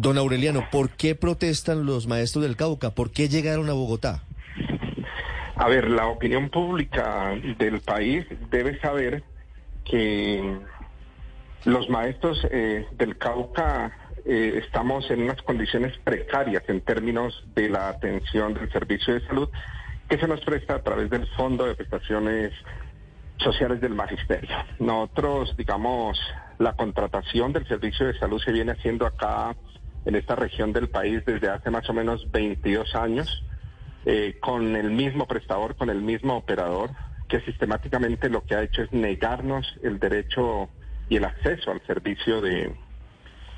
Don Aureliano, ¿por qué protestan los maestros del Cauca? ¿Por qué llegaron a Bogotá? A ver, la opinión pública del país debe saber que los maestros eh, del Cauca eh, estamos en unas condiciones precarias en términos de la atención del servicio de salud que se nos presta a través del Fondo de Prestaciones Sociales del Magisterio. Nosotros, digamos, la contratación del servicio de salud se viene haciendo acá en esta región del país desde hace más o menos 22 años, eh, con el mismo prestador, con el mismo operador, que sistemáticamente lo que ha hecho es negarnos el derecho y el acceso al servicio de,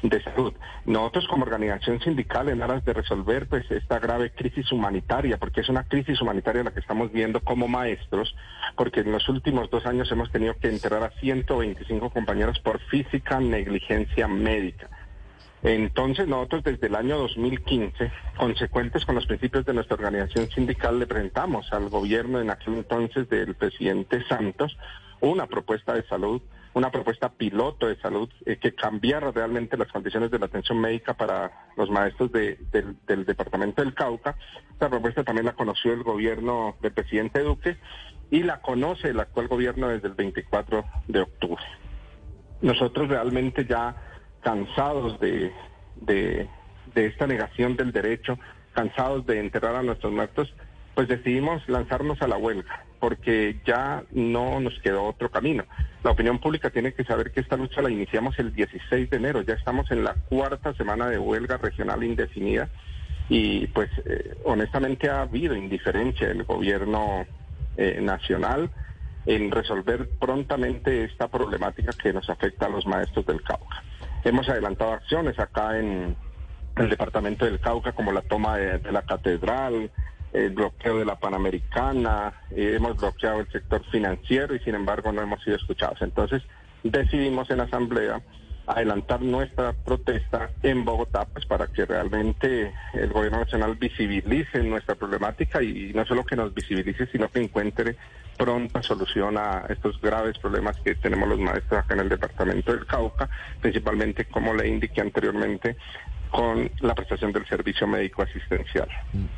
de salud. Nosotros como organización sindical en aras de resolver pues esta grave crisis humanitaria, porque es una crisis humanitaria la que estamos viendo como maestros, porque en los últimos dos años hemos tenido que enterrar a 125 compañeros por física negligencia médica. Entonces nosotros desde el año 2015, consecuentes con los principios de nuestra organización sindical, le presentamos al gobierno en aquel entonces del presidente Santos una propuesta de salud una propuesta piloto de salud eh, que cambiara realmente las condiciones de la atención médica para los maestros del, departamento del Cauca. Esta propuesta también la conoció el gobierno del presidente Duque y la conoce el actual gobierno desde el 24 de octubre. Nosotros realmente ya cansados de, de esta negación del derecho, cansados de enterrar a nuestros muertos, pues decidimos lanzarnos a la huelga, porque ya no nos quedó otro camino. La opinión pública tiene que saber que esta lucha la iniciamos el 16 de enero, ya estamos en la cuarta semana de huelga regional indefinida y pues eh, honestamente ha habido indiferencia del gobierno eh, nacional en resolver prontamente esta problemática que nos afecta a los maestros del Cauca. Hemos adelantado acciones acá en el departamento del Cauca como la toma de la catedral, el bloqueo de la Panamericana, eh, hemos bloqueado el sector financiero y sin embargo no hemos sido escuchados. Entonces decidimos en Asamblea adelantar nuestra protesta en Bogotá pues para que realmente el gobierno nacional visibilice nuestra problemática y no solo que nos visibilice sino que encuentre pronta solución a estos graves problemas que tenemos los maestros acá en el departamento del Cauca, principalmente como le indiqué anteriormente con la prestación del servicio médico asistencial.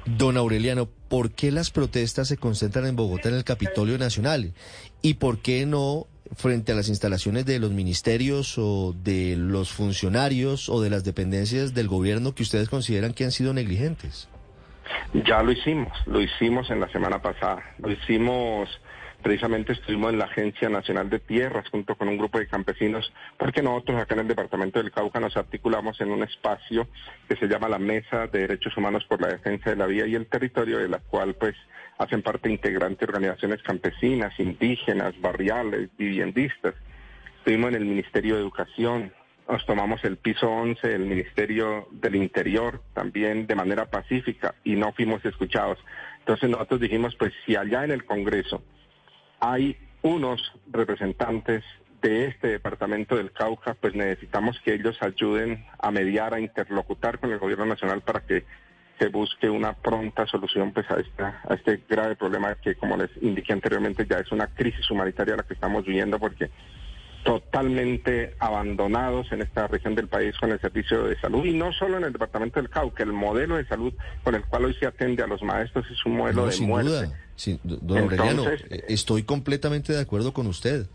Don Aureliano, ¿por qué las protestas se concentran en Bogotá en el Capitolio Nacional? ¿Y por qué no frente a las instalaciones de los ministerios o de los funcionarios o de las dependencias del gobierno que ustedes consideran que han sido negligentes? Ya lo hicimos, lo hicimos en la semana pasada, lo hicimos Precisamente estuvimos en la Agencia Nacional de Tierras junto con un grupo de campesinos, porque nosotros acá en el Departamento del Cauca nos articulamos en un espacio que se llama la Mesa de Derechos Humanos por la Defensa de la Vida y el Territorio, de la cual pues hacen parte integrante organizaciones campesinas, indígenas, barriales, viviendistas. Estuvimos en el Ministerio de Educación, nos tomamos el piso 11 del Ministerio del Interior también de manera pacífica y no fuimos escuchados. Entonces nosotros dijimos, pues si allá en el Congreso hay unos representantes de este departamento del Cauca, pues necesitamos que ellos ayuden a mediar, a interlocutar con el gobierno nacional para que se busque una pronta solución pues a, esta, a este grave problema que, como les indiqué anteriormente, ya es una crisis humanitaria la que estamos viviendo porque totalmente abandonados en esta región del país con el servicio de salud y no solo en el departamento del Cauca, el modelo de salud con el cual hoy se atiende a los maestros es un modelo de muerte. don Aureliano, eh, estoy completamente de acuerdo con usted.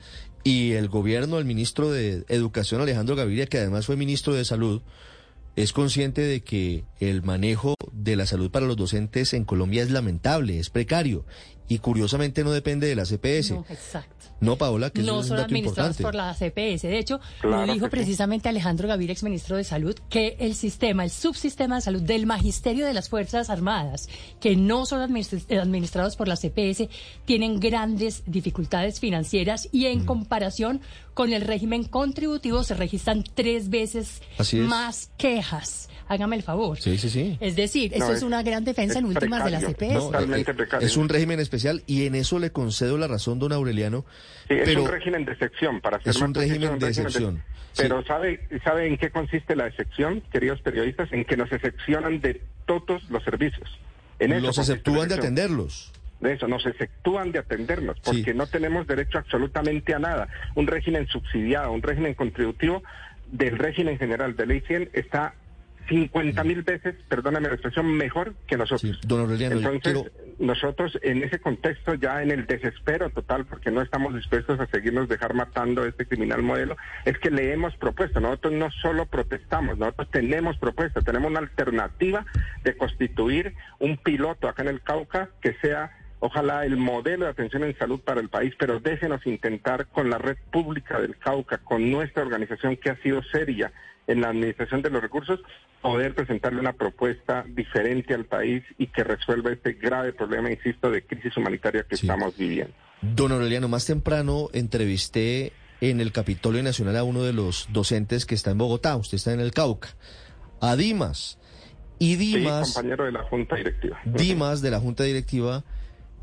Y el gobierno, el ministro de Educación Alejandro Gaviria, que además fue ministro de Salud, es consciente de que el manejo de la salud para los docentes en Colombia es lamentable, es precario y curiosamente no depende de la CPS. No, exacto. No, Paola, que no es son administrados por la CPS. De hecho, lo dijo precisamente Alejandro Gaviria, ex ministro de Salud, que el sistema, el subsistema de salud del Magisterio de las Fuerzas Armadas, que no son administrados por la CPS, tienen grandes dificultades financieras y en mm. comparación con el régimen contributivo se registran tres veces más quejas hágame el favor. Sí, sí, sí. Es decir, eso es, una gran defensa en últimas de la CPS. Eh, es un régimen especial y en eso le concedo la razón, don Aureliano. Sí, es un régimen de excepción, para ser Es un régimen de excepción. Pero ¿sabe, ¿sabe en qué consiste la excepción, queridos periodistas? En que nos excepcionan de todos los servicios. En los exceptúan de atenderlos de eso, nos exceptúan de atendernos, porque no tenemos derecho absolutamente a nada. Un régimen subsidiado, un régimen contributivo del régimen general de ley 100 está 50 mil veces, perdóname la expresión, mejor que nosotros. don Aureliano, Entonces, nosotros en ese contexto, ya en el desespero total, porque no estamos dispuestos a seguirnos dejar matando a este criminal modelo, es que le hemos propuesto. Nosotros no solo protestamos, nosotros tenemos propuesta, tenemos una alternativa de constituir un piloto acá en el Cauca que sea ojalá el modelo de atención en salud para el país, pero déjenos intentar con la red pública del Cauca, con nuestra organización que ha sido seria en la administración de los recursos, poder presentarle una propuesta diferente al país y que resuelva este grave problema, insisto, de crisis humanitaria que estamos viviendo. Don Aureliano, más temprano entrevisté en el Capitolio Nacional a uno de los docentes que está en Bogotá, usted está en el Cauca, a Dimas. Y Dimas... compañero de la Junta Directiva. Dimas de la Junta Directiva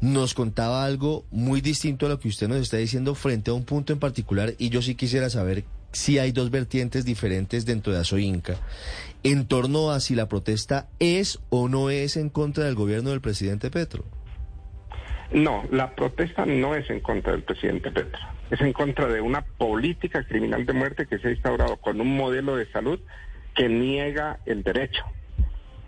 nos contaba algo muy distinto a lo que usted nos está diciendo frente a un punto en particular y yo sí quisiera saber si hay dos vertientes diferentes dentro de Asoinca en torno a si la protesta es o no es en contra del gobierno del presidente Petro. No, la protesta no es en contra del presidente Petro, es en contra de una política criminal de muerte que se ha instaurado con un modelo de salud que niega el derecho.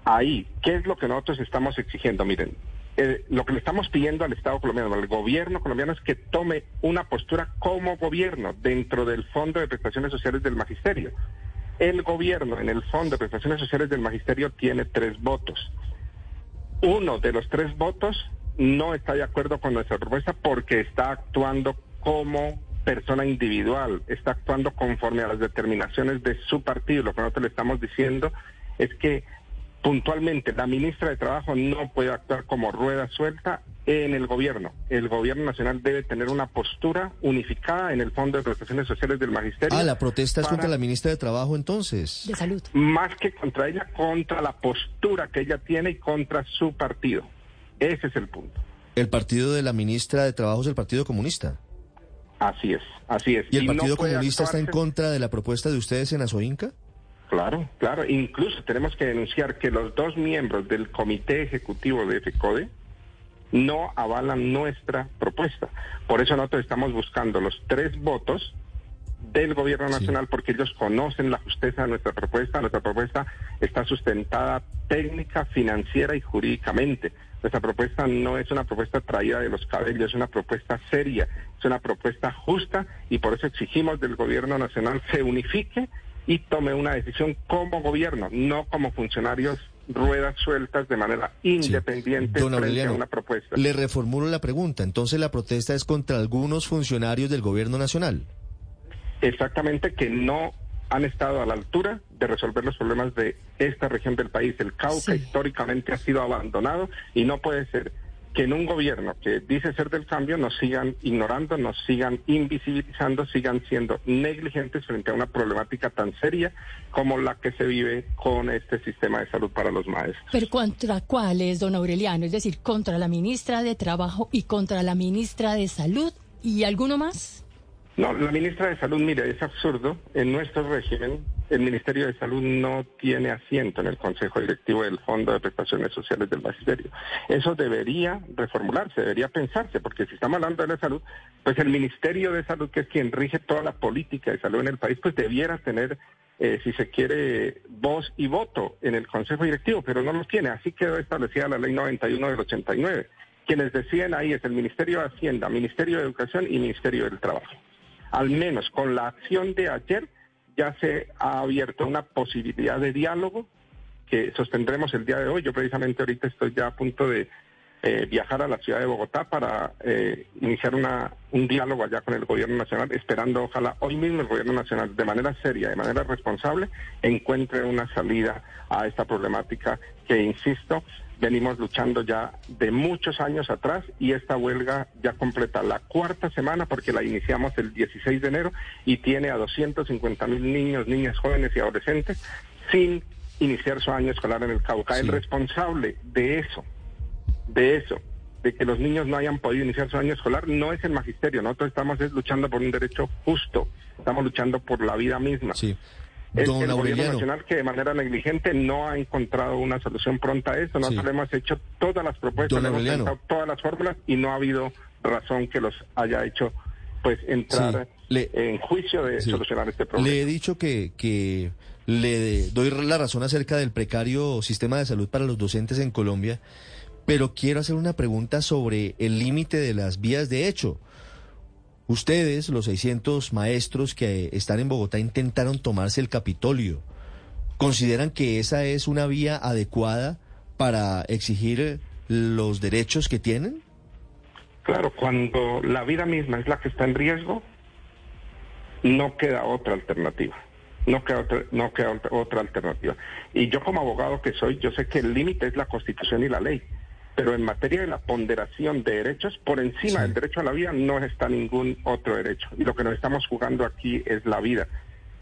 Ahí, ¿qué es lo que nosotros estamos exigiendo? Miren, eh, lo que le estamos pidiendo al Estado colombiano, al gobierno colombiano, es que tome una postura como gobierno dentro del Fondo de Prestaciones Sociales del Magisterio. El gobierno en el Fondo de Prestaciones Sociales del Magisterio tiene tres votos. Uno de los tres votos no está de acuerdo con nuestra propuesta porque está actuando como persona individual, está actuando conforme a las determinaciones de su partido. Lo que nosotros le estamos diciendo es que puntualmente, la ministra de Trabajo no puede actuar como rueda suelta en el gobierno. El gobierno nacional debe tener una postura unificada en el Fondo de Prestaciones Sociales del Magisterio. Ah, la protesta es contra la ministra de Trabajo entonces. De Salud. Más que contra ella, contra la postura que ella tiene y contra su partido. Ese es el punto. ¿El partido de la ministra de Trabajo es el Partido Comunista? Así es, así es. ¿Y el Partido Comunista está en contra de la propuesta de ustedes en Azoinca? Claro, claro. Incluso tenemos que denunciar que los dos miembros del Comité Ejecutivo de FECODE no avalan nuestra propuesta. Por eso nosotros estamos buscando los tres votos del gobierno nacional porque ellos conocen la justeza de nuestra propuesta. Nuestra propuesta está sustentada técnica, financiera y jurídicamente. Nuestra propuesta no es una propuesta traída de los cabellos, es una propuesta seria, es una propuesta justa y por eso exigimos del gobierno nacional se unifique y tome una decisión como gobierno, no como funcionarios ruedas sueltas de manera independiente frente a una propuesta. Le reformulo la pregunta. Entonces, ¿la protesta es contra algunos funcionarios del gobierno nacional? Exactamente, que no han estado a la altura de resolver los problemas de esta región del país. El Cauca históricamente ha sido abandonado y no puede ser que en un gobierno que dice ser del cambio nos sigan ignorando, nos sigan invisibilizando, sigan siendo negligentes frente a una problemática tan seria como la que se vive con este sistema de salud para los maestros. ¿Pero contra cuáles, don Aureliano? Es decir, contra la ministra de Trabajo y contra la ministra de Salud y alguno más. No, la ministra de Salud, mire, es absurdo. En nuestro régimen, el Ministerio de Salud no tiene asiento en el Consejo Directivo del Fondo de Prestaciones Sociales del Magisterio. Eso debería reformularse, debería pensarse, porque si estamos hablando de la salud, pues el Ministerio de Salud, que es quien rige toda la política de salud en el país, pues debiera tener, eh, si se quiere, voz y voto en el Consejo Directivo, pero no lo tiene. Así quedó establecida la Ley 91 del 89. Quienes deciden ahí es el Ministerio de Hacienda, Ministerio de Educación y Ministerio del Trabajo al menos con la acción de ayer, ya se ha abierto una posibilidad de diálogo que sostendremos el día de hoy. Yo precisamente ahorita estoy ya a punto de eh, viajar a la ciudad de Bogotá para eh, iniciar una, un diálogo allá con el gobierno nacional, esperando ojalá hoy mismo el gobierno nacional de manera seria, de manera responsable, encuentre una salida a esta problemática que, insisto, venimos luchando ya de muchos años atrás y esta huelga ya completa la cuarta semana porque la iniciamos el 16 de enero y tiene a 250 mil niños, niñas, jóvenes y adolescentes sin iniciar su año escolar en el Cauca. El responsable de eso, de eso, de que los niños no hayan podido iniciar su año escolar, no es el magisterio. Nosotros estamos luchando por un derecho justo, estamos luchando por la vida misma. Sí. Es el gobierno nacional que de manera negligente no ha encontrado una solución pronta a eso. Nosotros hemos hecho todas las propuestas, hemos todas las fórmulas y no ha habido razón que los haya hecho pues entrar en juicio de solucionar este problema. Le he dicho que, que le doy la razón acerca del precario sistema de salud para los docentes en Colombia, pero quiero hacer una pregunta sobre el límite de las vías de hecho. Ustedes, los 600 maestros que están en Bogotá, intentaron tomarse el Capitolio. ¿Consideran que esa es una vía adecuada para exigir los derechos que tienen? Claro, cuando la vida misma es la que está en riesgo, no queda otra alternativa. No queda, otra, no queda otra alternativa. Y yo como abogado que soy, yo sé que el límite es la Constitución y la ley. Pero en materia de la ponderación de derechos, por encima del derecho a la vida no está ningún otro derecho. Y lo que nos estamos jugando aquí es la vida.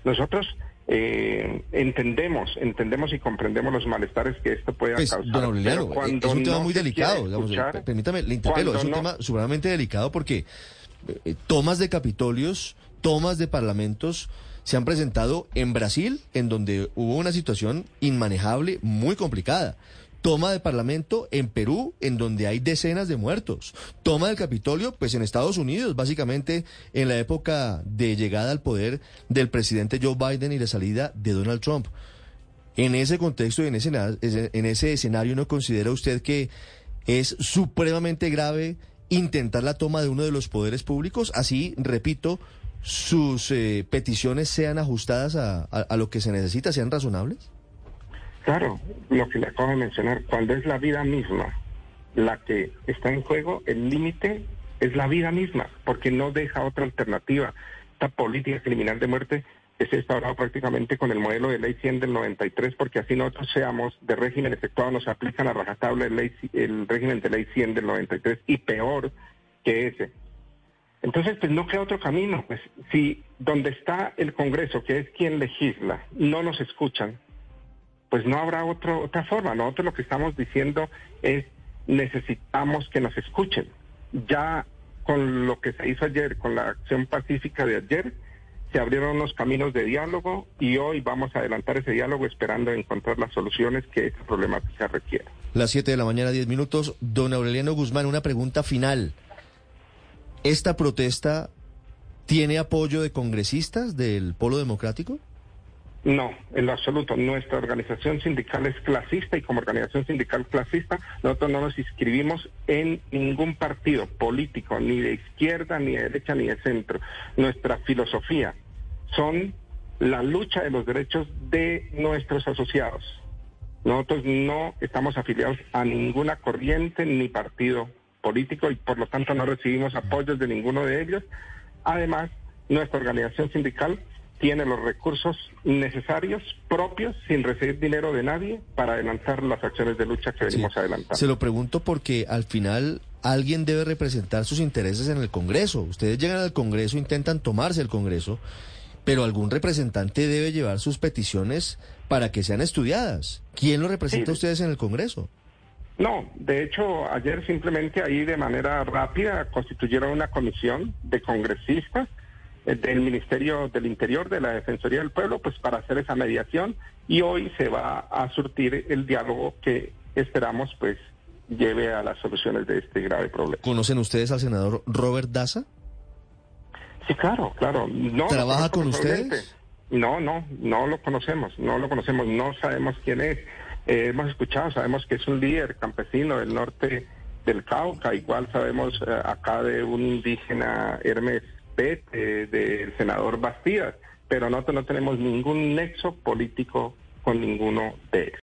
Nosotros eh, entendemos, entendemos y comprendemos los malestares que esto puede pues, causar. Don Aureliano, es un tema muy delicado. permítame, le interpelo, es un tema sumamente delicado porque eh, tomas de capitolios, tomas de parlamentos se han presentado en Brasil, en donde hubo una situación inmanejable, muy complicada. Toma de Parlamento en Perú, en donde hay decenas de muertos. Toma del Capitolio, pues en Estados Unidos, básicamente en la época de llegada al poder del presidente Joe Biden y la salida de Donald Trump. En ese contexto y en ese, en ese escenario, ¿no considera usted que es supremamente grave intentar la toma de uno de los poderes públicos? Así, repito, sus eh, peticiones sean ajustadas a lo que se necesita, sean razonables. Claro, lo que le acabo de mencionar, cuando es la vida misma la que está en juego, el límite es la vida misma, porque no deja otra alternativa. Esta política criminal de muerte ha instaurado prácticamente con el modelo de ley 100 del 93, porque así nosotros seamos de régimen efectuado, nos aplican a rajatabla el, el régimen de ley 100 del 93 y peor que ese. Entonces, pues no queda otro camino. Pues si donde está el Congreso, que es quien legisla, no nos escuchan, pues no habrá otro, otra forma. Nosotros lo que estamos diciendo es necesitamos que nos escuchen. Ya con lo que se hizo ayer, con la acción pacífica de ayer, se abrieron unos caminos de diálogo y hoy vamos a adelantar ese diálogo esperando encontrar las soluciones que esta problemática requiere. Las 7 de la mañana, 10 minutos. Don Aureliano Guzmán, una pregunta final. ¿Esta protesta tiene apoyo de congresistas del Polo Democrático? No, en lo absoluto. Nuestra organización sindical es clasista y como organización sindical clasista nosotros no nos inscribimos en ningún partido político, ni de izquierda, ni de derecha, ni de centro. Nuestra filosofía son la lucha de los derechos de nuestros asociados. Nosotros no estamos afiliados a ninguna corriente ni partido político y por lo tanto no recibimos apoyos de ninguno de ellos. Además, nuestra organización sindical tiene los recursos necesarios propios sin recibir dinero de nadie para adelantar las acciones de lucha que venimos adelantando. Se lo pregunto porque al final alguien debe representar sus intereses en el Congreso. Ustedes llegan al Congreso, intentan tomarse el Congreso, pero algún representante debe llevar sus peticiones para que sean estudiadas. ¿Quién lo representa a ustedes en el Congreso? No, de hecho, ayer simplemente ahí de manera rápida constituyeron una comisión de congresistas del Ministerio del Interior, de la Defensoría del Pueblo, pues para hacer esa mediación y hoy se va a surtir el diálogo que esperamos pues lleve a las soluciones de este grave problema. ¿Conocen ustedes al senador Robert Daza? Sí, claro, claro. No ¿Trabaja con ustedes? No, no, no lo conocemos, no lo conocemos, no sabemos quién es. Eh, hemos escuchado, sabemos que es un líder campesino del norte del Cauca, igual sabemos eh, acá de un indígena Hermes del senador Bastidas, pero nosotros no tenemos ningún nexo político con ninguno de ellos.